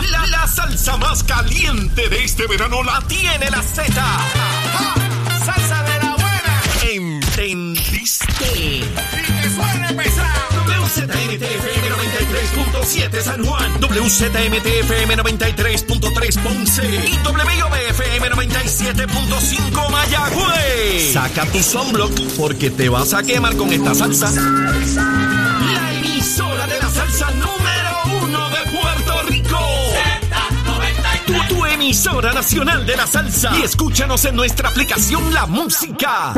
La, la, la salsa más caliente de este verano la tiene la Z. ¡Salsa de la buena! ¿Entendiste? ¡Y que suene pesado! WZMTFM 93.7 San Juan, WZMTFM 93.3 Ponce y WIOBFM 97.5 Mayagüez. Saca tu sunblock porque te vas a quemar con esta salsa. La emisora de la salsa número emisora nacional de la salsa. Y escúchanos en nuestra aplicación La Música.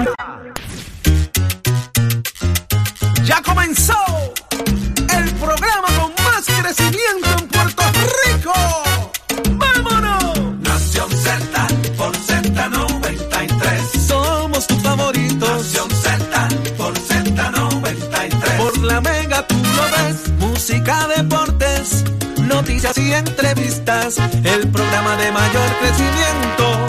Ya comenzó el programa con más crecimiento en Puerto Rico. Y entrevistas. El programa de mayor crecimiento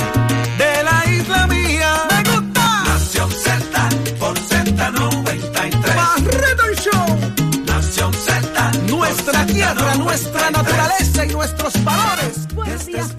de la isla mía. ¡Me gusta! Nación Z por Z93. Barreto el Show. Nación Z. Nuestra tierra, nuestra naturaleza y nuestros valores. Buenos Esta días,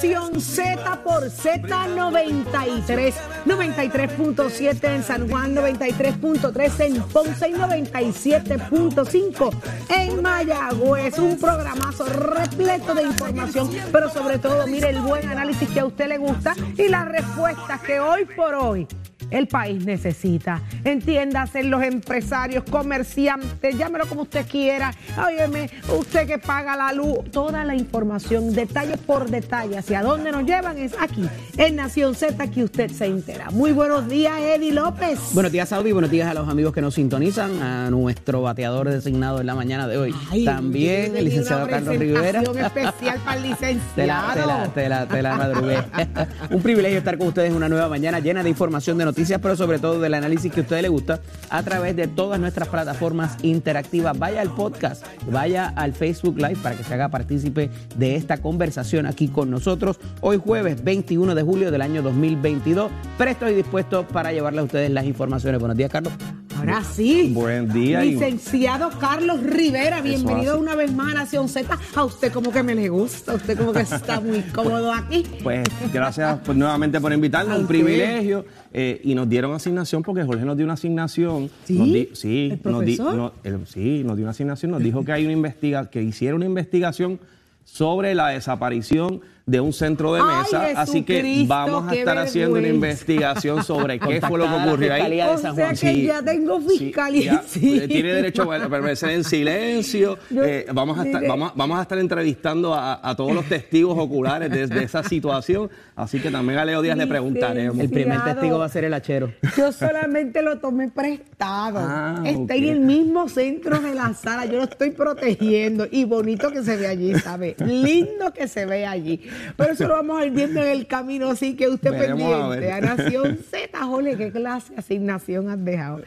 Z por Z93. 93.7 en San Juan, 93.3 en Ponce y 97.5 en Mayagüez. Un programazo repleto de información, pero sobre todo, mire el buen análisis que a usted le gusta y las respuestas que hoy por hoy el país necesita. Entiéndase, los empresarios, comerciantes, llámelo como usted quiera. Óyeme, usted que paga la luz, toda la información, detalle por detalle, hacia dónde nos llevan es aquí, en Nación Z, que usted se entera. Muy buenos días, Eddie López. Buenos días, Saudi. Buenos días a los amigos que nos sintonizan, a nuestro bateador designado en la mañana de hoy. Ay, También el licenciado Carlos Rivera. especial para el licenciado. Te la, te la, te la, te la madrugué. Un privilegio estar con ustedes en una nueva mañana llena de información, de noticias, pero sobre todo del análisis que a ustedes les gusta a través de todas nuestras plataformas interactivas. Vaya al podcast, vaya al Facebook Live para que se haga partícipe de esta conversación aquí con nosotros. Hoy jueves 21 de julio del año 2022, presto y dispuesto para llevarles a ustedes las informaciones. Buenos días, Carlos. Ahora sí. Buen día y- Licenciado Carlos Rivera, bienvenido una vez más a Nación Z. A usted como que me le gusta, a usted como que está muy cómodo aquí. Pues gracias pues, nuevamente por invitarnos, un usted. privilegio. eh, y nos dieron asignación porque Jorge nos dio una asignación. ¿Sí? Nos di- sí, ¿El nos di- profesor? no, el- sí, nos dio una asignación, nos dijo que hay una investiga, que hiciera una investigación sobre la desaparición de un centro de Ay, mesa. Así que vamos a estar haciendo una investigación sobre qué fue lo que ocurrió ahí. O sea que ya tengo Sí, fiscalía. ya, sí. eh, Tiene derecho a permanecer en silencio. Yo- Eh, vamos, a estar, vamos, vamos a estar entrevistando a, a todos los testigos oculares de, de esa situación. Así que también a Leo Díaz le preguntaremos. El primer testigo va a ser el hachero. Yo solamente lo tomé prestado. Ah, Está en el mismo centro de la sala. Yo lo estoy protegiendo. Y bonito que se ve allí, ¿sabe? Lindo que se ve allí. Pero eso lo vamos a ir viendo en el camino, así que usted Veremos pendiente. A Nación Z, jole, qué clase de asignación has dejado.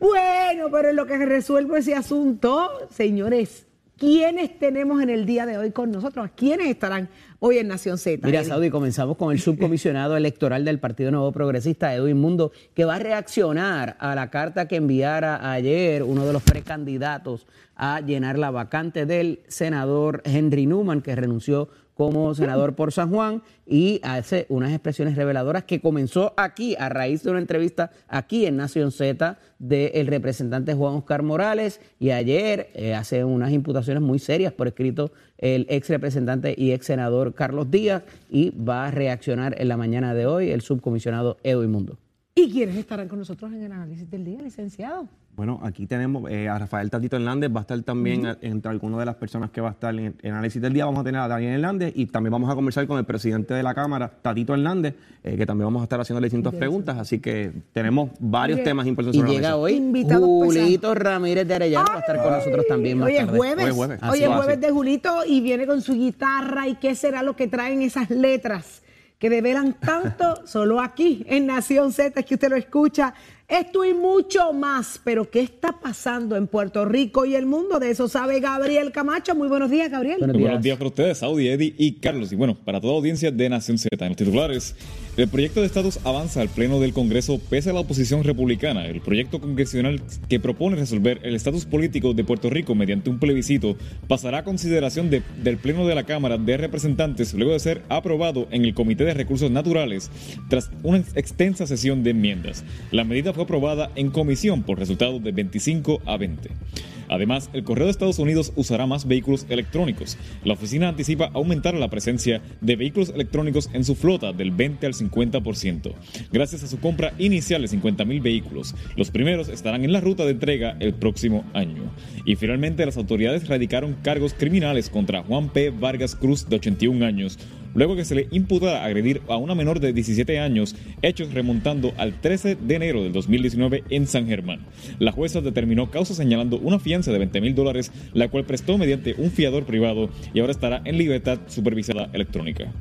Bueno, pero en lo que resuelvo ese asunto, señores, ¿quiénes tenemos en el día de hoy con nosotros? ¿Quiénes estarán hoy en Nación Z? Mira? Saudi, comenzamos con el subcomisionado electoral del Partido Nuevo Progresista, Edwin Mundo, que va a reaccionar a la carta que enviara ayer uno de los precandidatos a llenar la vacante del senador Henry Newman, que renunció como senador por San Juan y hace unas expresiones reveladoras que comenzó aquí a raíz de una entrevista aquí en Nación Z del representante Juan Oscar Morales y ayer eh, hace unas imputaciones muy serias por escrito el ex representante y ex senador Carlos Díaz y va a reaccionar en la mañana de hoy el subcomisionado Edwin Mundo. ¿Y quiénes estarán con nosotros en el análisis del día, licenciado? Bueno, aquí tenemos eh, a Rafael Tatito Hernández, va a estar también entre algunas de las personas que va a estar en el análisis del día. Vamos a tener a Daniel Hernández y también vamos a conversar con el presidente de la Cámara, Tatito Hernández, eh, que también vamos a estar haciendo distintas preguntas. Así que tenemos varios Oye, temas importantes Y sobre la llega mesa. hoy Julito Ramírez de Arellano, va a estar con nosotros también más Hoy es tarde. jueves. Hoy es jueves. Hoy es de Julito y viene con su guitarra. ¿Y qué será lo que traen esas letras que develan tanto? Solo aquí, en Nación Z, es que usted lo escucha. Esto y mucho más, pero ¿qué está pasando en Puerto Rico y el mundo? De eso sabe Gabriel Camacho. Muy buenos días, Gabriel. Buenos días, buenos días para ustedes, Saudi, Eddie y Carlos. Y bueno, para toda audiencia de Nación Z, en los titulares, el proyecto de estatus avanza al Pleno del Congreso pese a la oposición republicana. El proyecto congresional que propone resolver el estatus político de Puerto Rico mediante un plebiscito pasará a consideración de, del Pleno de la Cámara de Representantes luego de ser aprobado en el Comité de Recursos Naturales tras una extensa sesión de enmiendas. La medida fue aprobada en comisión por resultado de 25 a 20. Además, el Correo de Estados Unidos usará más vehículos electrónicos. La oficina anticipa aumentar la presencia de vehículos electrónicos en su flota del 20 al 50%, gracias a su compra inicial de 50.000 vehículos. Los primeros estarán en la ruta de entrega el próximo año. Y finalmente, las autoridades radicaron cargos criminales contra Juan P. Vargas Cruz, de 81 años, luego que se le imputara agredir a una menor de 17 años, hechos remontando al 13 de enero del 2019 en San Germán. La jueza determinó causa señalando una fianza de 20 mil dólares, la cual prestó mediante un fiador privado y ahora estará en libertad supervisada electrónica.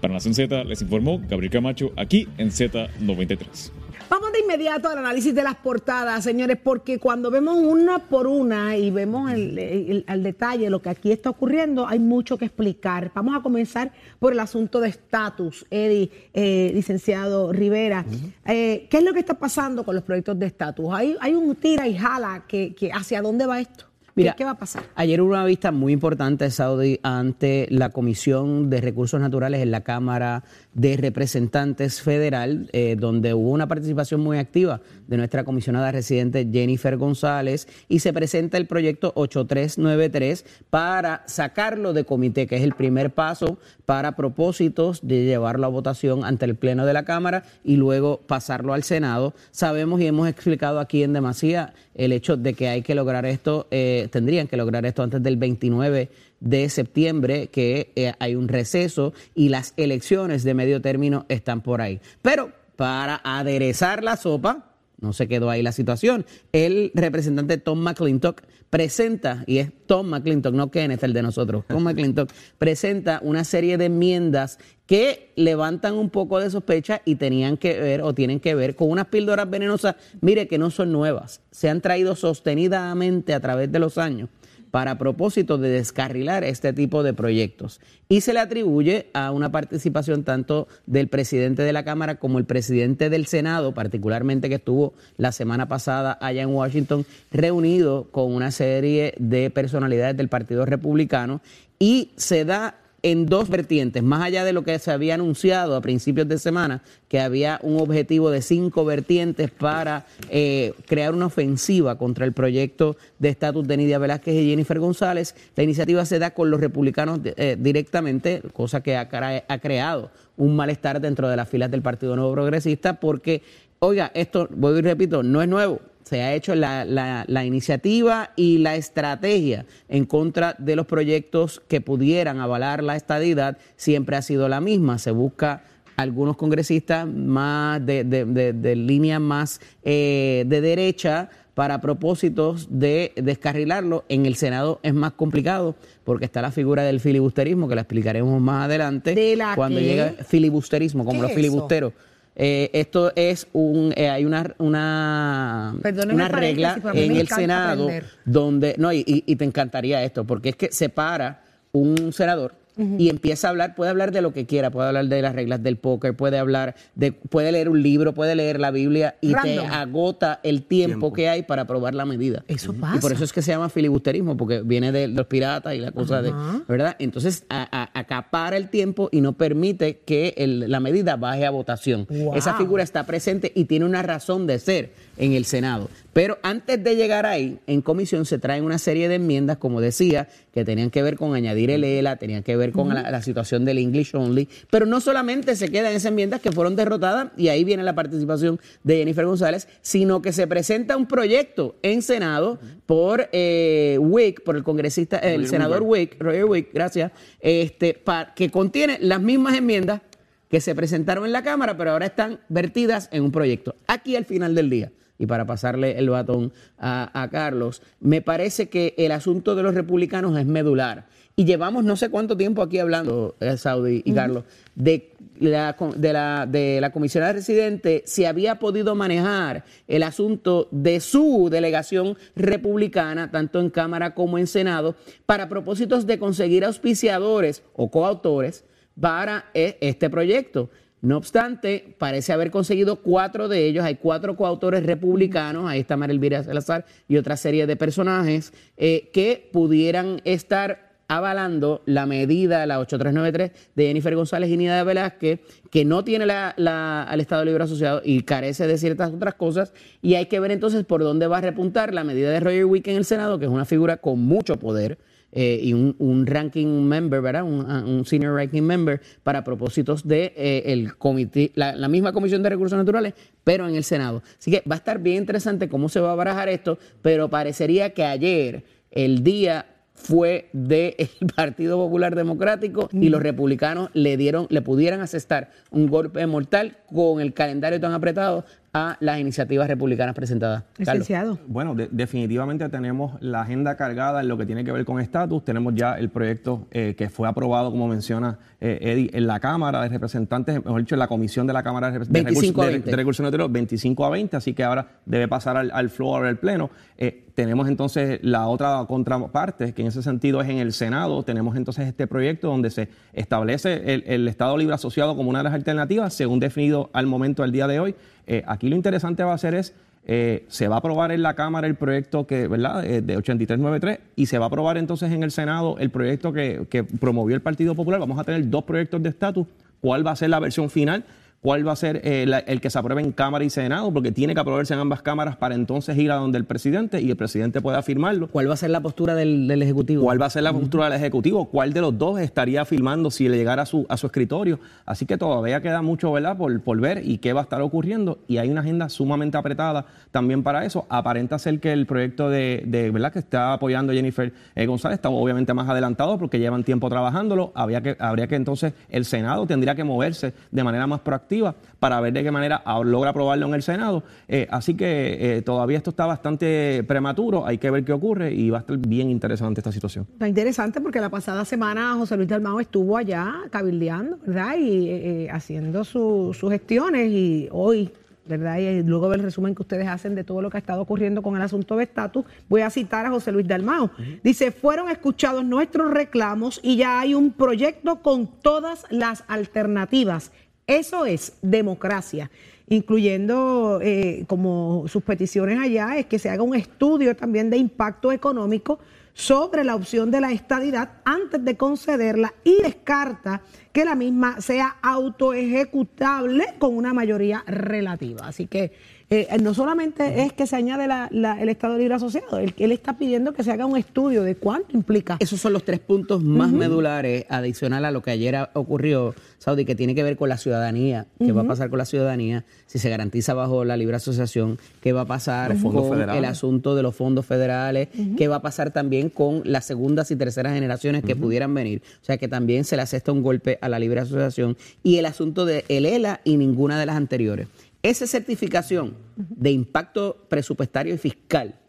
Para Nación Z les informó Gabriel Camacho aquí en Z93. Vamos de inmediato al análisis de las portadas, señores, porque cuando vemos una por una y vemos al detalle lo que aquí está ocurriendo, hay mucho que explicar. Vamos a comenzar por el asunto de estatus, Eddie, eh, licenciado Rivera. Eh, ¿Qué es lo que está pasando con los proyectos de estatus? ¿Hay, ¿Hay un tira y jala que, que hacia dónde va esto? Mira, ¿Qué va a pasar? Ayer hubo una vista muy importante, Saudi, ante la Comisión de Recursos Naturales en la Cámara de Representantes Federal, eh, donde hubo una participación muy activa de nuestra comisionada residente Jennifer González y se presenta el proyecto 8393 para sacarlo de comité, que es el primer paso para propósitos de llevarlo a votación ante el Pleno de la Cámara y luego pasarlo al Senado. Sabemos y hemos explicado aquí en demasía el hecho de que hay que lograr esto. Eh, tendrían que lograr esto antes del 29 de septiembre, que eh, hay un receso y las elecciones de medio término están por ahí. Pero para aderezar la sopa, no se quedó ahí la situación. El representante Tom McClintock presenta, y es Tom McClintock, no Kenneth, el de nosotros, Tom McClintock, presenta una serie de enmiendas que levantan un poco de sospecha y tenían que ver o tienen que ver con unas píldoras venenosas, mire que no son nuevas, se han traído sostenidamente a través de los años para propósito de descarrilar este tipo de proyectos. Y se le atribuye a una participación tanto del presidente de la Cámara como el presidente del Senado, particularmente que estuvo la semana pasada allá en Washington, reunido con una serie de personalidades del Partido Republicano y se da en dos vertientes, más allá de lo que se había anunciado a principios de semana, que había un objetivo de cinco vertientes para eh, crear una ofensiva contra el proyecto de estatus de Nidia Velázquez y Jennifer González. La iniciativa se da con los republicanos eh, directamente, cosa que ha, ha creado un malestar dentro de las filas del Partido Nuevo Progresista, porque, oiga, esto, voy y repito, no es nuevo se ha hecho la, la, iniciativa y la estrategia en contra de los proyectos que pudieran avalar la estadidad siempre ha sido la misma. Se busca algunos congresistas más de, de, línea más eh, de derecha para propósitos de descarrilarlo. En el Senado es más complicado porque está la figura del filibusterismo, que la explicaremos más adelante. ¿De la cuando llega filibusterismo, como los filibusteros. Eh, esto es un, eh, hay una, una, una regla en el Senado donde, no, y, y, te encantaría esto, porque es que se para un senador y empieza a hablar, puede hablar de lo que quiera, puede hablar de las reglas del póker, puede hablar de, puede leer un libro, puede leer la Biblia y te agota el tiempo, que hay para aprobar la medida. Eso pasa. Y por eso es que se llama filibusterismo, porque viene de los piratas y la cosa de, ¿verdad? Entonces acapara el tiempo y no permite que la medida baje a votación. Esa figura está presente y tiene una razón de ser en el Senado. Pero antes de llegar ahí, en comisión se traen una serie de enmiendas, como decía, que tenían que ver con añadir el ELA, tenían que ver con la, situación del English Only, pero no solamente se quedan esas enmiendas que fueron derrotadas, y ahí viene la participación de Jennifer González, sino que se presenta un proyecto en Senado por eh, Wick, por el congresista, el senador Wick, Roger Wick, gracias, este, que contiene las mismas enmiendas que se presentaron en la Cámara, pero ahora están vertidas en un proyecto. Aquí al final del día y para pasarle el batón a, a Carlos, me parece que el asunto de los republicanos es medular. Y llevamos no sé cuánto tiempo aquí hablando, eh, Saudi y Carlos, de la, de, la, de la comisionada residente si había podido manejar el asunto de su delegación republicana, tanto en Cámara como en Senado, para propósitos de conseguir auspiciadores o coautores para eh, este proyecto. No obstante, parece haber conseguido cuatro de ellos. Hay cuatro coautores republicanos. Ahí está María Elvira Salazar y otra serie de personajes eh, que pudieran estar avalando la medida, la 8393 de Jennifer González y Nida Velázquez, que no tiene la, al Estado Libre Asociado y carece de ciertas otras cosas. Y hay que ver entonces por dónde va a repuntar la medida de Roger Wick en el Senado, que es una figura con mucho poder. Eh, y un, ranking member, ¿verdad? Un, senior ranking member para propósitos de eh, el comité, la, la, misma Comisión de Recursos Naturales, pero en el Senado. Así que va a estar bien interesante cómo se va a barajar esto, pero parecería que ayer el día fue del Partido Popular Democrático y los republicanos le dieron, le pudieran asestar un golpe mortal con el calendario tan apretado a las iniciativas republicanas presentadas. Licenciado. Bueno, definitivamente tenemos la agenda cargada en lo que tiene que ver con estatus. Tenemos ya el proyecto eh, que fue aprobado, como menciona eh, Eddie, en la Cámara de Representantes, mejor dicho, en la Comisión de la Cámara de, Recursos, Naturales, 25 a 20, así que ahora debe pasar al, al floor del Pleno. Eh, tenemos entonces la otra contraparte, que en ese sentido es en el Senado. Tenemos entonces este proyecto donde se establece el, Estado Libre Asociado como una de las alternativas, según definido al momento del día de hoy. Eh, aquí lo interesante va a ser es, eh, se va a aprobar en la Cámara el proyecto que, ¿verdad? Eh, de 8393 y se va a aprobar entonces en el Senado el proyecto que, que promovió el Partido Popular. Vamos a tener dos proyectos de estatus. ¿Cuál va a ser la versión final? Cuál va a ser eh, el que se apruebe en Cámara y Senado, porque tiene que aprobarse en ambas cámaras para entonces ir a donde el presidente y el presidente pueda firmarlo. ¿Cuál va a ser la postura del, Ejecutivo? ¿Cuál va a ser la postura del Ejecutivo? ¿Cuál de los dos estaría firmando si le llegara a su, a su escritorio? Así que todavía queda mucho ¿verdad? Por, por ver y qué va a estar ocurriendo. Y hay una agenda sumamente apretada también para eso. Aparenta ser que el proyecto de, de ¿verdad? que está apoyando Jennifer eh, González está obviamente más adelantado porque llevan tiempo trabajándolo. Habría que, habría que entonces el Senado tendría que moverse de manera más proactiva para ver de qué manera logra aprobarlo en el Senado. Eh, así que eh, todavía esto está bastante prematuro, hay que ver qué ocurre y va a estar bien interesante esta situación. Está interesante porque la pasada semana José Luis Dalmao estuvo allá cabildeando, ¿verdad? Y eh, haciendo sus gestiones y hoy ¿verdad? Y luego del resumen que ustedes hacen de todo lo que ha estado ocurriendo con el asunto de estatus, voy a citar a José Luis Dalmao. Dice, fueron escuchados nuestros reclamos y ya hay un proyecto con todas las alternativas eso es democracia, incluyendo eh, como sus peticiones allá, es que se haga un estudio también de impacto económico sobre la opción de la estadidad antes de concederla y descarta que la misma sea autoejecutable con una mayoría relativa. Así que eh, no solamente es que se añade el Estado Libre Asociado, él, él, está pidiendo que se haga un estudio de cuánto implica. Esos son los tres puntos más medulares adicional a lo que ayer ocurrió, Saudi, que tiene que ver con la ciudadanía, qué va a pasar con la ciudadanía, si se garantiza bajo la libre asociación, qué va a pasar con el asunto de los fondos federales, qué va a pasar también con las segundas y terceras generaciones que pudieran venir. O sea que también se le asesta un golpe a la libre asociación y el asunto de el ELA y ninguna de las anteriores. Esa certificación de impacto presupuestario y fiscal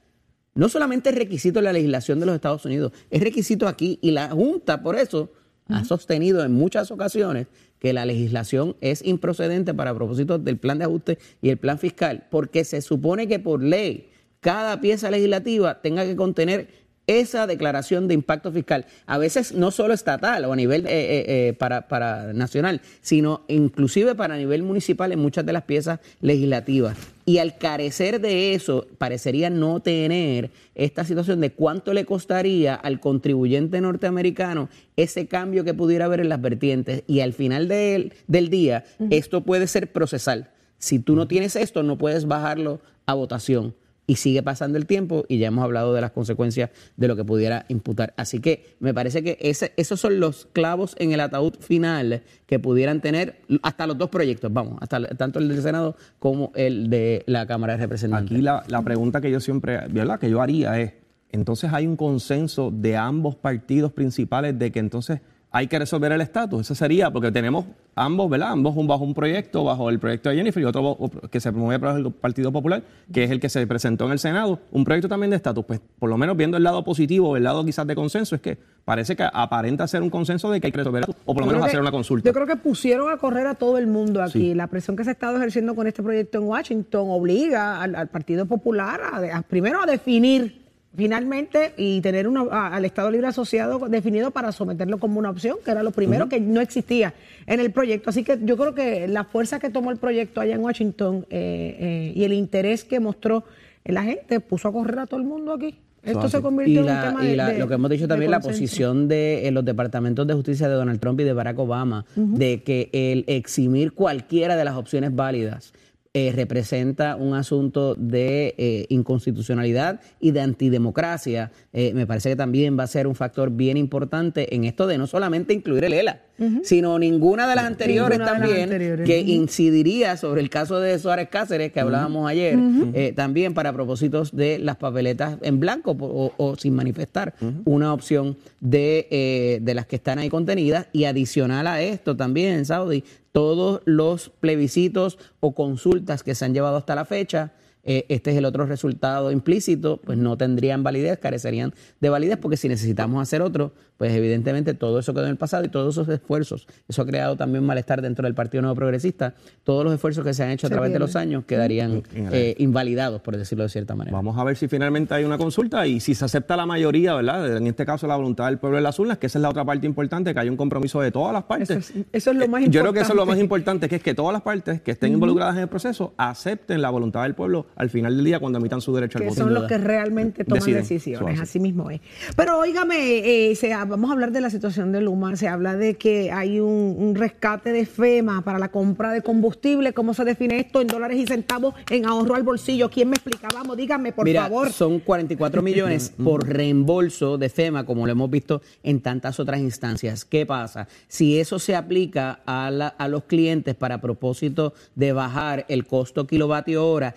no solamente es requisito de la legislación de los Estados Unidos, es requisito aquí y la Junta por eso ha sostenido en muchas ocasiones que la legislación es improcedente para propósitos del plan de ajuste y el plan fiscal, porque se supone que por ley cada pieza legislativa tenga que contener esa declaración de impacto fiscal, a veces no solo estatal o a nivel eh, eh, eh, para, para, nacional, sino inclusive para nivel municipal en muchas de las piezas legislativas. Y al carecer de eso, parecería no tener esta situación de cuánto le costaría al contribuyente norteamericano ese cambio que pudiera haber en las vertientes. Y al final del día, esto puede ser procesal. Si tú no tienes esto, no puedes bajarlo a votación y sigue pasando el tiempo y ya hemos hablado de las consecuencias de lo que pudiera imputar. Así que me parece que ese, esos son los clavos en el ataúd final que pudieran tener hasta los dos proyectos, vamos, hasta tanto el del Senado como el de la Cámara de Representantes. Aquí la, la pregunta que yo siempre, ¿verdad? que yo haría es, entonces hay un consenso de ambos partidos principales de que entonces hay que resolver el estatus. Eso sería, porque tenemos ambos, ¿verdad? Ambos un, bajo un proyecto, bajo el proyecto de Jennifer y otro que se promueve por el Partido Popular, que es el que se presentó en el Senado, un proyecto también de estatus. Pues por lo menos viendo el lado positivo, el lado quizás de consenso, es que parece que aparenta ser un consenso de que hay que resolver el estatus, o por lo Yo menos hacer que- una consulta. Yo creo que pusieron a correr a todo el mundo aquí. Sí. La presión que se ha estado ejerciendo con este proyecto en Washington obliga al, al Partido Popular a, de- a- primero a definir finalmente y tener una- a- al Estado Libre Asociado definido para someterlo como una opción, que era lo primero que no existía en el proyecto. Así que yo creo que la fuerza que tomó el proyecto allá en Washington eh, eh, y el interés que mostró la gente puso a correr a todo el mundo aquí. Esto así. se convirtió Y, en un tema y la- de- lo que hemos dicho también, la posición de eh, los departamentos de justicia de Donald Trump y de Barack Obama, de que el eximir cualquiera de las opciones válidas eh, representa un asunto de eh, inconstitucionalidad y de antidemocracia, eh, me parece que también va a ser un factor bien importante en esto de no solamente incluir el ELA, sino ninguna de las anteriores Ninguna de las también, anteriores. que incidiría sobre el caso de Suárez Cáceres que hablábamos ayer, eh, también para propósitos de las papeletas en blanco o, o sin manifestar, una opción de, de las que están ahí contenidas y adicional a esto también, Saudi, todos los plebiscitos o consultas que se han llevado hasta la fecha. Eh, este es el otro resultado implícito, pues no tendrían validez, carecerían de validez, porque si necesitamos hacer otro, pues evidentemente todo eso quedó en el pasado y todos esos esfuerzos, eso ha creado también malestar dentro del Partido Nuevo Progresista, todos los esfuerzos que se han hecho a Se través de los años quedarían eh, invalidados, por decirlo de cierta manera. Vamos a ver si finalmente hay una consulta y si se acepta la mayoría, ¿verdad? En este caso la voluntad del pueblo de las urnas, que esa es la otra parte importante, que hay un compromiso de todas las partes. Eso es- eso es lo más Eh, Yo creo que eso es lo más importante. importante, que es que todas las partes que estén involucradas en el proceso acepten la voluntad del pueblo al final del día cuando emitan su derecho al que voto. son los que realmente toman Deciden. decisiones, así mismo es. Pero óigame, eh, vamos a hablar de la situación de Luma, se habla de que hay un, un rescate de FEMA para la compra de combustible, ¿cómo se define esto en dólares y centavos en ahorro al bolsillo? ¿Quién me explica? Vamos, dígame, por Mira, favor. son 44 millones por reembolso de FEMA, como lo hemos visto en tantas otras instancias. ¿Qué pasa? Si eso se aplica a, la- a los clientes para propósito de bajar el costo kilovatio hora,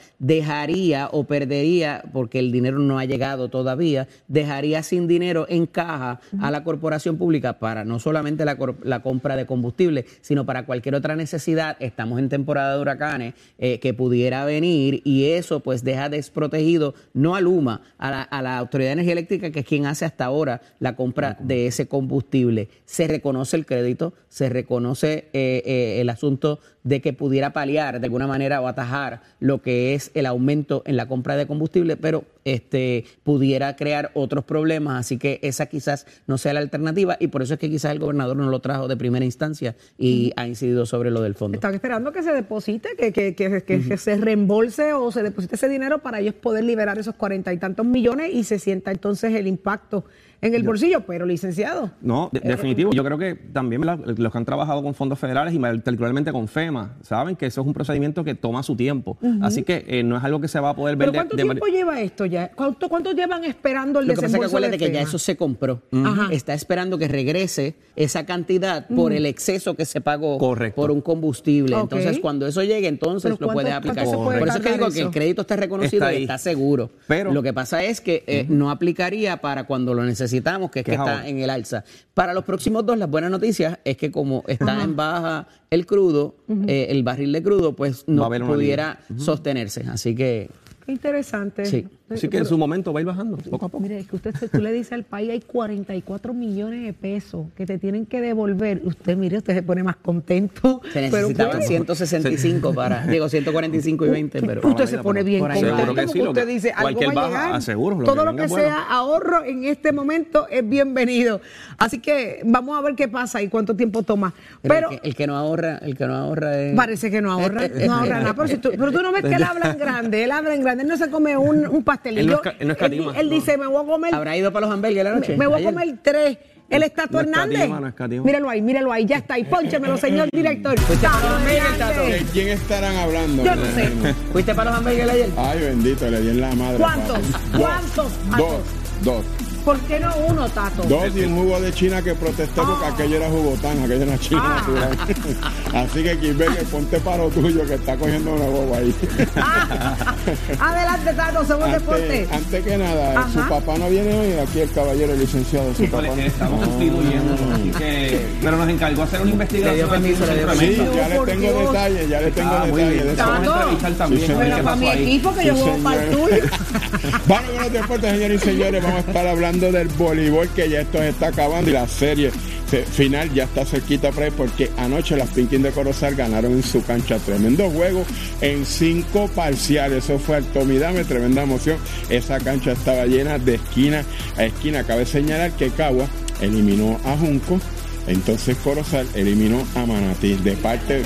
dejaría o perdería, porque el dinero no ha llegado todavía, dejaría sin dinero en caja a la corporación pública para no solamente la, compra de combustible, sino para cualquier otra necesidad. Estamos en temporada de huracanes eh, que pudiera venir y eso pues deja desprotegido no a Luma, a la, a la Autoridad de Energía Eléctrica, que es quien hace hasta ahora la compra de ese combustible. Se reconoce el crédito, se reconoce eh, eh, el asunto de que pudiera paliar de alguna manera o atajar lo que es el aumento en la compra de combustible, pero este pudiera crear otros problemas, así que esa quizás no sea la alternativa y por eso es que quizás el gobernador no lo trajo de primera instancia y ha incidido sobre lo del fondo. Están esperando que se deposite, que, que, que- que- se reembolse o se deposite ese dinero para ellos poder liberar esos cuarenta y tantos millones y se sienta entonces el impacto en el bolsillo. Pero, licenciado, No, de- definitivo. Yo creo que también ¿verdad? los que han trabajado con fondos federales y particularmente con FEMA, saben que eso es un procedimiento que toma su tiempo. Así que eh, no es algo que se va a poder ver ¿pero de- cuánto de tiempo lleva esto ya? ¿Cuánto, cuánto llevan esperando el Lo que pasa es que acuérdate ya eso se compró. Está esperando que regrese esa cantidad por el exceso que se pagó Correcto. por un combustible. Entonces, cuando eso llegue, entonces lo puedes ¿cuánto- aplicar. puede Por eso es que digo que el crédito está reconocido Está y está seguro. Pero- lo que pasa es que eh, no aplicaría para cuando lo necesitamos, que es Que que es está ahora. en el alza. Para los próximos dos, las buenas noticias es que como está en baja el crudo, eh, el barril de crudo, pues no pudiera sostenerse. Así que Qué interesante. Sí. Así que en su momento va a ir bajando, poco a poco. Mire, es que usted, tú le dices al país hay 44 millones de pesos que te tienen que devolver. Usted, mire, usted se pone más contento. se pero necesitaban bueno, 165 para, digo 145 y 20, pero usted se pone bien contento. Seguro que sí, usted que- dice algo cualquier va a baja, llegar. seguro, lo Todo que lo que bueno. sea ahorro en este momento es bienvenido. Así que vamos a ver qué pasa y cuánto tiempo toma. Pero, Pero, el, que, el que no ahorra, el que no ahorra es... parece que no ahorra, no ahorra nada. Pero, si tú, pero tú no ves que él habla en grande, él habla en grande, él no se come un, un Él no él no escatima, él no. dice, me voy a comer ¿Habrá ido para los hamburgues la noche? Me, me voy a comer tres. El Estatua No Hernández. escatima, no escatima. Míralo ahí, míralo ahí, ya está ahí. Pónchemelo, señor director. ¿De quién estarán hablando? Yo no sé. ¿Fuiste para los hamburgues ayer? Ay, bendito, le di en la madre. ¿Cuántos? ¿Cuántos? Dos, dos. ¿Por qué no uno, Tato? Dos y un jugo de China que protesté porque Ah. aquello era jugotán, aquello era China Ah. natural. Así que Kimberly, ponte para lo tuyo que está cogiendo una boba ahí. Adelante, Tato, somos deporte. Antes, que nada, Ajá. su papá no viene hoy, aquí el caballero el licenciado, su papá. Híjole, estamos así que. Pero nos encargó hacer una investigación. Le dio permiso, le dio Sí, ya le tengo Dios. detalles, ya le tengo Ah, detalles bien. de eso. Vamos a entrevistar también. Sí, para mi equipo, que yo juego para el. Vamos con los deportes, señores y señores. Vamos a estar hablando del voleibol que ya esto se está acabando y la serie se- final ya está cerquita por ahí porque anoche las Pinkin de Corozal ganaron en su cancha. Tremendo juego en cinco parciales. Eso fue al Tomidame, tremenda emoción. Esa cancha estaba llena de esquina a esquina. Cabe señalar que Cagua eliminó a Junco. Entonces Corozal eliminó a Manatí. De parte,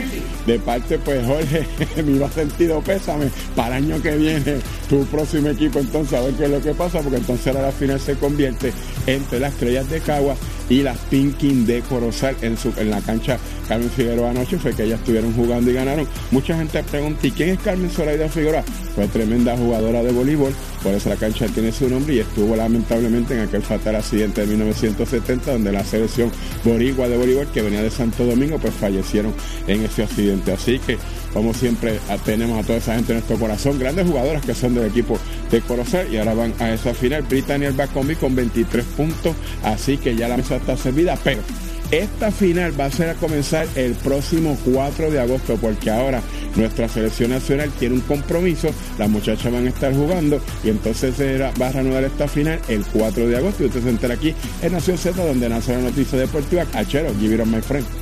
de parte pues Jorge, me iba sentido pésame para el año que viene tu próximo equipo entonces a ver qué es lo que pasa, porque entonces ahora la final se convierte entre las estrellas de Cagua y las Pinkin de Corozal en, su, en la cancha Carmen Figueroa anoche, fue que ellas estuvieron jugando y ganaron. Mucha gente pregunta, ¿y quién es Carmen Zoraida Figueroa? Fue tremenda jugadora de voleibol, por eso la cancha tiene su nombre y estuvo lamentablemente en aquel fatal accidente de 1970 donde la selección boricua de voleibol que venía de Santo Domingo pues fallecieron en ese accidente. Así que como siempre tenemos a toda esa gente en nuestro corazón, grandes jugadoras que son del equipo de Corozal y ahora van a esa final. Brittany Albacombi con 23 puntos, así que ya la mesa está servida, pero esta final va a ser a comenzar el próximo 4 de agosto porque ahora nuestra selección nacional tiene un compromiso, las muchachas van a estar jugando y entonces se va a reanudar esta final el 4 de agosto y usted se entera aquí en Nación Z donde nace la noticia deportiva. Achero, give it on my friend.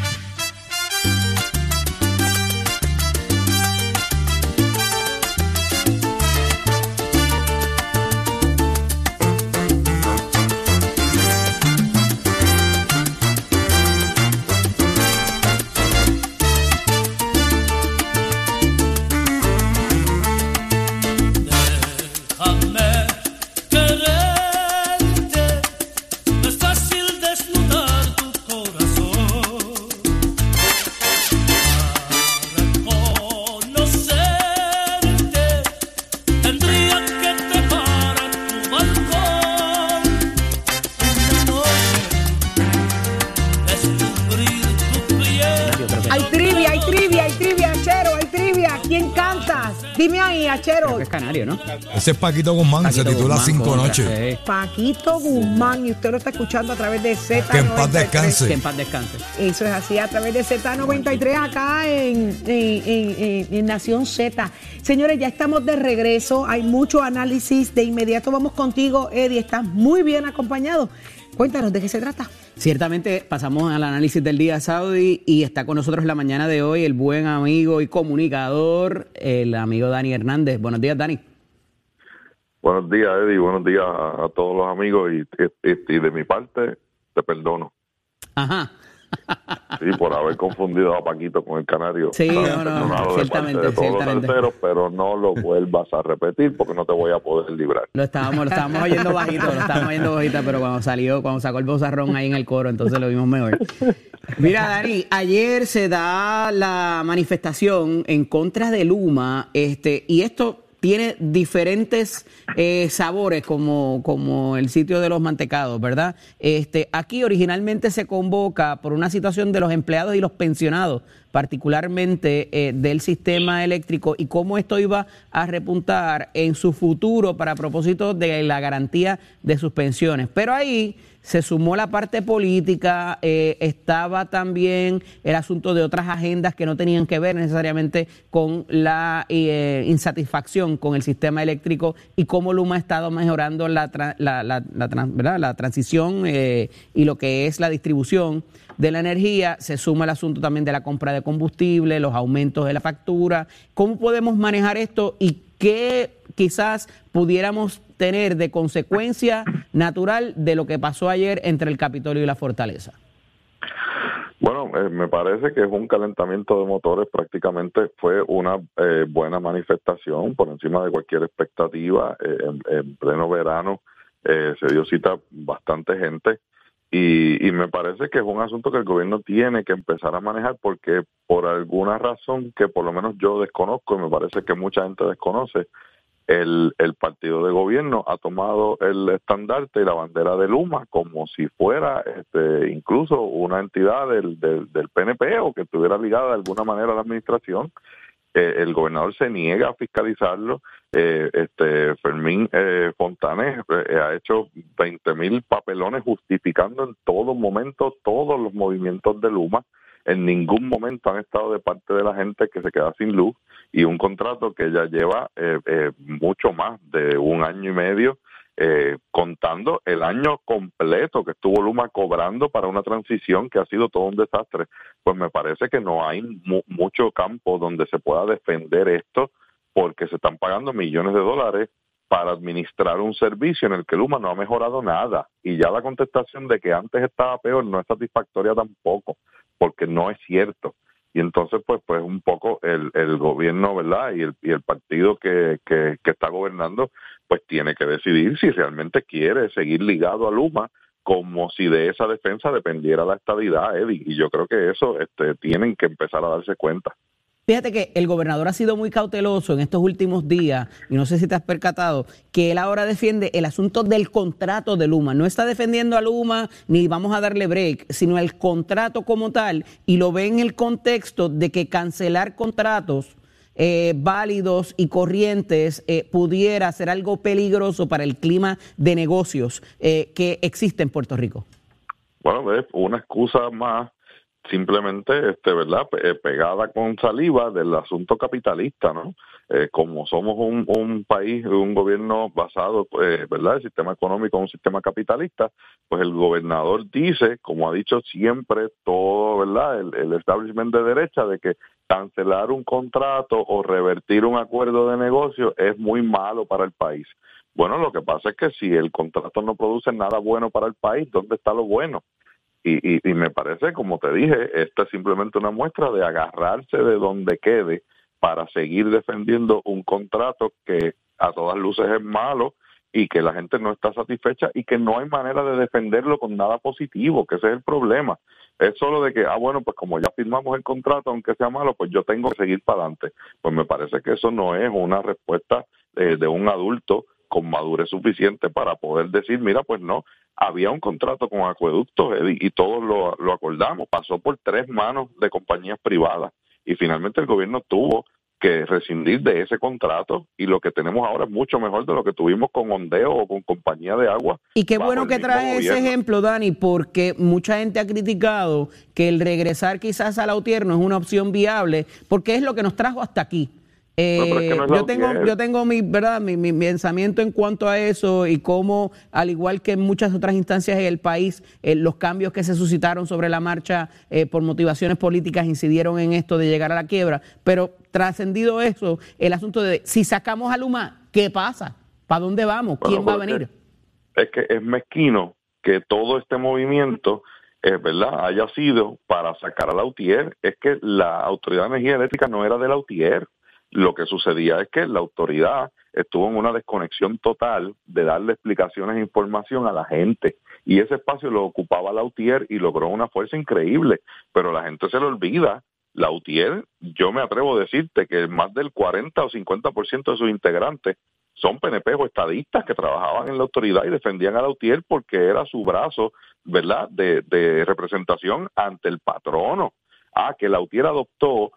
Trivia, hay trivia, hay trivia, Achero, hay trivia. ¿Quién cantas? Dime ahí, Achero. Es canario, ¿no? Ese es Paquito Guzmán, se titula Guzmán Cinco contra- Noches. sí. Paquito Guzmán, y usted lo está escuchando a través de Z93. Que en paz descanse. Que en paz descanse. Eso es así, a través de Z93 acá en, en- en- en- en Nación Z. Señores, ya estamos de regreso, hay mucho análisis. De inmediato vamos contigo, Eddie, estás muy bien acompañado. Cuéntanos, ¿de qué se trata? Ciertamente pasamos al análisis del día Saudi y está con nosotros la mañana de hoy el buen amigo y comunicador, el amigo Dani Hernández. Buenos días, Dani. Buenos días, Eddie. Buenos días a, a todos los amigos. Y, y- y de mi parte, te perdono. Ajá. Sí, por haber confundido a Paquito con el canario. Sí, no, no, ciertamente, parte de todos ciertamente. los terceros, pero no lo vuelvas a repetir porque no te voy a poder librar. Lo estábamos, lo estábamos oyendo bajito, lo estábamos oyendo bajito, pero cuando salió, cuando sacó el bozarrón ahí en el coro, entonces lo vimos mejor. Mira, Dani, ayer se da la manifestación en contra de Luma, este, y esto tiene diferentes eh, sabores como, como el sitio de los mantecados, ¿verdad? Este, aquí originalmente se convoca por una situación de los empleados y los pensionados, particularmente eh, del sistema eléctrico, y cómo esto iba a repuntar en su futuro para propósito de la garantía de sus pensiones. Pero ahí se sumó la parte política, eh, estaba también el asunto de otras agendas que no tenían que ver necesariamente con la eh, insatisfacción con el sistema eléctrico y cómo Luma ha estado mejorando la, tra- la, transición y lo que es la distribución de la energía. Se suma el asunto también de la compra de combustible, los aumentos de la factura. ¿Cómo podemos manejar esto y qué quizás pudiéramos tener de consecuencia natural de lo que pasó ayer entre el Capitolio y la Fortaleza? Bueno, eh, me parece que es un calentamiento de motores, prácticamente fue una eh, buena manifestación por encima de cualquier expectativa eh, en, en pleno verano. eh, se dio cita bastante gente y, y me parece que es un asunto que el gobierno tiene que empezar a manejar porque por alguna razón que por lo menos yo desconozco y me parece que mucha gente desconoce, el, el partido de gobierno ha tomado el estandarte y la bandera de Luma como si fuera este, incluso una entidad del, del, del PNP o que estuviera ligada de alguna manera a la administración. Eh, el gobernador se niega a fiscalizarlo. Eh, este Fermín eh, Fontanes eh, ha hecho 20 mil papelones justificando en todo momento todos los movimientos de Luma. En ningún momento han estado de parte de la gente que se queda sin luz y un contrato que ya lleva eh, eh, mucho más de un año y medio eh, contando el año completo que estuvo Luma cobrando para una transición que ha sido todo un desastre, pues me parece que no hay mu- mucho campo donde se pueda defender esto porque se están pagando millones de dólares para administrar un servicio en el que Luma no ha mejorado nada. Y ya la contestación de que antes estaba peor no es satisfactoria tampoco porque no es cierto y entonces pues pues un poco el, el gobierno verdad y el, y el partido que, que, está gobernando pues tiene que decidir si realmente quiere seguir ligado a Luma como si de esa defensa dependiera la estabilidad Eddie. Y yo creo que eso este tienen que empezar a darse cuenta Fíjate que el gobernador ha sido muy cauteloso en estos últimos días, y no sé si te has percatado, que él ahora defiende el asunto del contrato de Luma. No está defendiendo a Luma ni vamos a darle break, sino el contrato como tal, y lo ve en el contexto de que cancelar contratos eh, válidos y corrientes eh, pudiera ser algo peligroso para el clima de negocios eh, que existe en Puerto Rico. bueno una excusa más simplemente este verdad eh, pegada con saliva del asunto capitalista no Eh, como somos un, país un gobierno basado eh, verdad el sistema económico un sistema capitalista pues el gobernador dice como ha dicho siempre todo verdad el, el establishment de derecha de que cancelar un contrato o revertir un acuerdo de negocio es muy malo para el país. Bueno lo que pasa es que si el contrato no produce nada bueno para el país dónde está lo bueno y, y, y me parece, como te dije, esta es simplemente una muestra de agarrarse de donde quede para seguir defendiendo un contrato que a todas luces es malo y que la gente no está satisfecha y que no hay manera de defenderlo con nada positivo, que ese es el problema. Es solo de que, ah, bueno, pues como ya firmamos el contrato, aunque sea malo, pues yo tengo que seguir para adelante. Pues me parece que eso no es una respuesta eh, de un adulto con madurez suficiente para poder decir, mira, pues no, había un contrato con acueductos y todos lo, lo acordamos, pasó por tres manos de compañías privadas y finalmente el gobierno tuvo que rescindir de ese contrato y lo que tenemos ahora es mucho mejor de lo que tuvimos con Ondeo o con compañía de agua. Y qué bueno que mismo trae ese gobierno. ejemplo, Dani, porque mucha gente ha criticado que el regresar quizás a Lautier no es una opción viable, porque es lo que nos trajo hasta aquí. Eh, No, pero es que no es yo tengo yo tengo mi verdad mi, mi- mi pensamiento en cuanto a eso y cómo al igual que en muchas otras instancias en el país eh, los cambios que se suscitaron sobre la marcha eh, por motivaciones políticas incidieron en esto de llegar a la quiebra pero trascendido eso el asunto de si sacamos a Luma qué pasa para dónde vamos quién va a Bueno, venir Es que es mezquino que todo este movimiento, eh, ¿verdad?, haya sido para sacar a Lautier. Es que la Autoridad de Energía Eléctrica no era de Lautier. Lo que sucedía es que la autoridad estuvo en una desconexión total de darle explicaciones e información a la gente. Y ese espacio lo ocupaba Lautier y logró una fuerza increíble. Pero la gente se le olvida. Lautier, yo me atrevo a decirte que más del 40 o 50% de sus integrantes son PNP o estadistas que trabajaban en la autoridad y defendían a Lautier porque era su brazo, ¿verdad?, de, de representación ante el patrono. Ah, que Lautier adoptó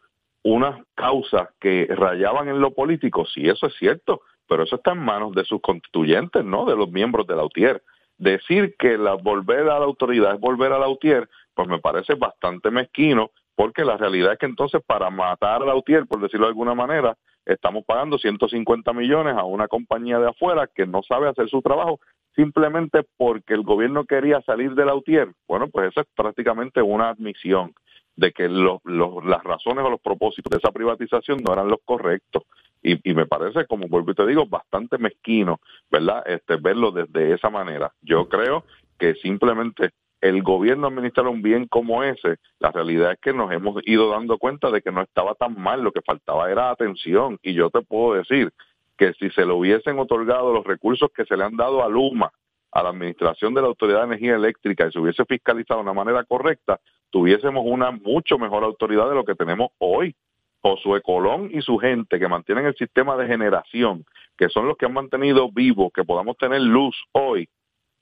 unas causas que rayaban en lo político, sí, eso es cierto, pero eso está en manos de sus constituyentes, no de los miembros de Lautier. Decir que la, volver a la autoridad es volver a Lautier, pues me parece bastante mezquino, porque la realidad es que entonces para matar a Lautier, por decirlo de alguna manera, estamos pagando 150 millones a una compañía de afuera que no sabe hacer su trabajo simplemente porque el gobierno quería salir de Lautier. Bueno, pues eso es prácticamente una admisión de que los- las razones o los propósitos de esa privatización no eran los correctos. Y, y me parece, como vuelvo y te digo, bastante mezquino, ¿verdad? Este, verlo desde esa manera. Yo creo que simplemente el gobierno administrar un bien como ese, la realidad es que nos hemos ido dando cuenta de que no estaba tan mal, lo que faltaba era atención. Y yo te puedo decir que si se le hubiesen otorgado los recursos que se le han dado a Luma a la administración de la Autoridad de Energía Eléctrica y se hubiese fiscalizado de una manera correcta, tuviésemos una mucho mejor autoridad de lo que tenemos hoy. Josué Colón y su gente que mantienen el sistema de generación, que son los que han mantenido vivo, que podamos tener luz hoy,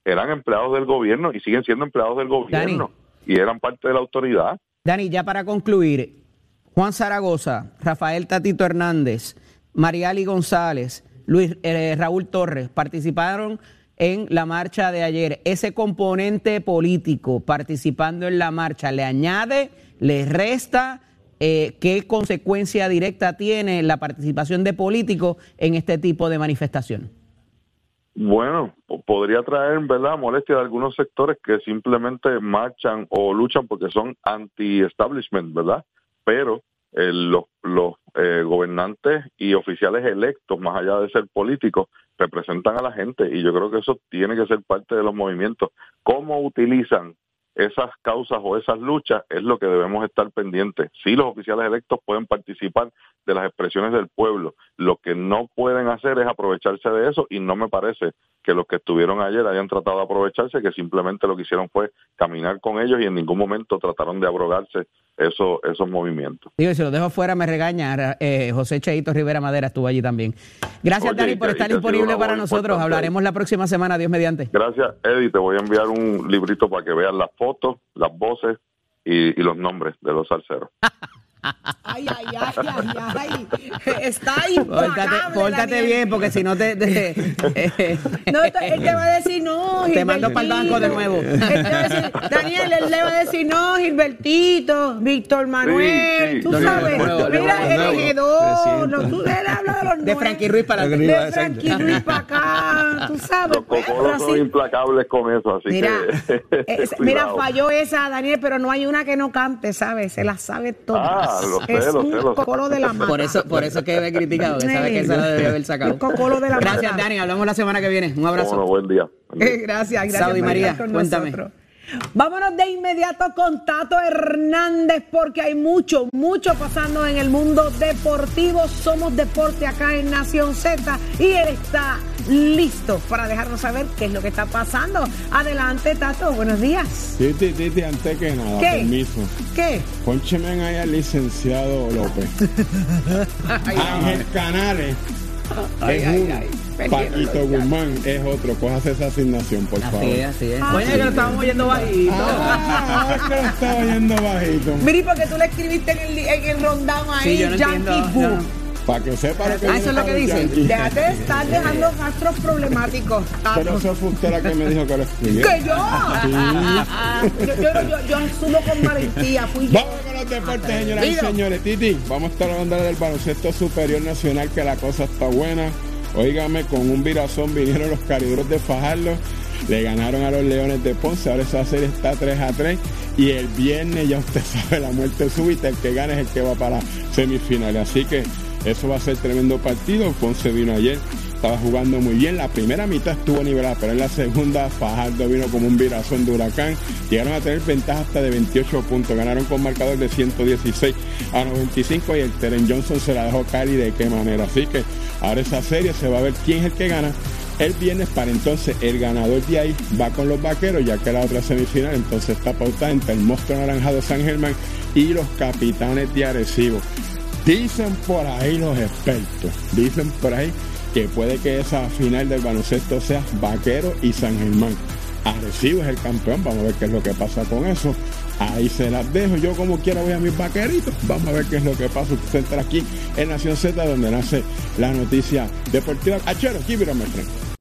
eran empleados del gobierno y siguen siendo empleados del gobierno y eran parte de la autoridad. Dani, ya para concluir, Juan Zaragoza, Rafael Tatito Hernández, Mariali González, Luis eh, Raúl Torres participaron en la marcha de ayer. Ese componente político participando en la marcha, ¿le añade, le resta? Eh, ¿Qué consecuencia directa tiene la participación de políticos en este tipo de manifestación? Bueno, po- podría traer, ¿verdad?, molestia de algunos sectores que simplemente marchan o luchan porque son anti-establishment, ¿verdad? Pero eh, los, los eh, gobernantes y oficiales electos, más allá de ser políticos, representan a la gente y yo creo que eso tiene que ser parte de los movimientos. ¿Cómo utilizan esas causas o esas luchas es lo que debemos estar pendientes. Sí, los oficiales electos pueden participar de las expresiones del pueblo. Lo que no pueden hacer es aprovecharse de eso y no me parece que los que estuvieron ayer hayan tratado de aprovecharse, que simplemente lo que hicieron fue caminar con ellos y en ningún momento trataron de abrogarse esos, esos movimientos. Digo, si lo dejo fuera me regaña. Eh, José Cheito Rivera Madera estuvo allí también. Gracias, Dani, por estar disponible para nosotros. Hablaremos la próxima semana, Dios mediante. Gracias, Eddie. Te voy a enviar un librito para que vean las fotos, las voces y, y los nombres de los salseros. Ay, ay, ay, ay, ay. Está Pórtate, pórtate bien, porque si no te. te- eh, No, él te va a decir no, Te mando pa'l banco de nuevo. Él te va a decir, Daniel, él le va a decir no, Gilbertito, Víctor Manuel, Sí, sí. tú sabes, de nuevo, de mira, de el ejedor, no, tú él habla de los de nuevos, Frankie Ruiz para Lo que iba a de. Frankie Ruiz para acá, tú sabes. Los cocolos son implacables con eso, así Mira, que... eh, mira, falló esa, Daniel, pero no hay una que no cante, ¿sabes? Se la sabe todas. Ah, lo sé, es lo un sé, lo sé. cocolo de la mata. Por eso, por eso que he criticado, que sabe que esa la debía haber sacado. Un cocolo de la Gracias, mata. Dani. Hablamos la semana que viene. Un abrazo. Bueno, buen día. Eh, Gracias, gracias. Saudi María, cuéntame. nosotros. Vámonos de inmediato con Tato Hernández porque hay mucho, mucho pasando en el mundo deportivo. Somos deporte acá en Nación Z y él está listo para dejarnos saber qué es lo que está pasando. Adelante, Tato, buenos días. Titi, Titi, antes que nada, ¿Qué? permiso. ¿Qué? Póncheme ahí al licenciado López. Ángel Canales Ay, es ay, ay. Paquito Guzmán es otro. Cójase esa asignación, por favor. Así es, así es. Oye, que lo estábamos oyendo bajito. Ah, es que lo estaba oyendo bajito. Miri, porque tú le escribiste en el, en el ahí, Sí, yo no Yankee entiendo, Boo. no. Para que sepa lo que Ah, eso es lo que dice. Déjate de estar dejando rastros problemáticos, Pero eso fue usted la que me dijo que lo escribió. ¡Que yo! yo, yo, yo, yo asumo con valentía, fui yo. Vamos con los deportes, señoras y señores. Titi, vamos a estar hablando del baloncesto superior nacional, que la cosa está buena. Óigame, con un virazón vinieron los cariduros de Fajardo. Le ganaron a los Leones de Ponce. Ahora esa serie está 3 a 3. Y el viernes ya usted sabe la muerte súbita. El que gane es el que va para semifinales. Así que eso va a ser tremendo partido. Ponce vino ayer. Estaba jugando muy bien. La primera mitad estuvo nivelada, pero en la segunda Fajardo vino como un virazón de huracán. Llegaron a tener ventaja hasta de 28 puntos. Ganaron con marcador de 116 a 95 y el Teren Johnson se la dejó caer y de qué manera. Así que ahora esa serie se va a ver quién es el que gana el viernes para entonces el ganador de ahí va con los vaqueros ya que la otra semifinal entonces está pautada entre el monstruo naranjado San Germán y los capitanes de Arecibo. Dicen por ahí los expertos, dicen por ahí que puede que esa final del baloncesto sea Vaquero y San Germán. Arecibo es el campeón, vamos a ver qué es lo que pasa con eso. Ahí se las dejo, yo como quiera voy a mis vaqueritos, vamos a ver qué es lo que pasa. Usted entra aquí en Nación Z donde nace la noticia deportiva. Achero, give it.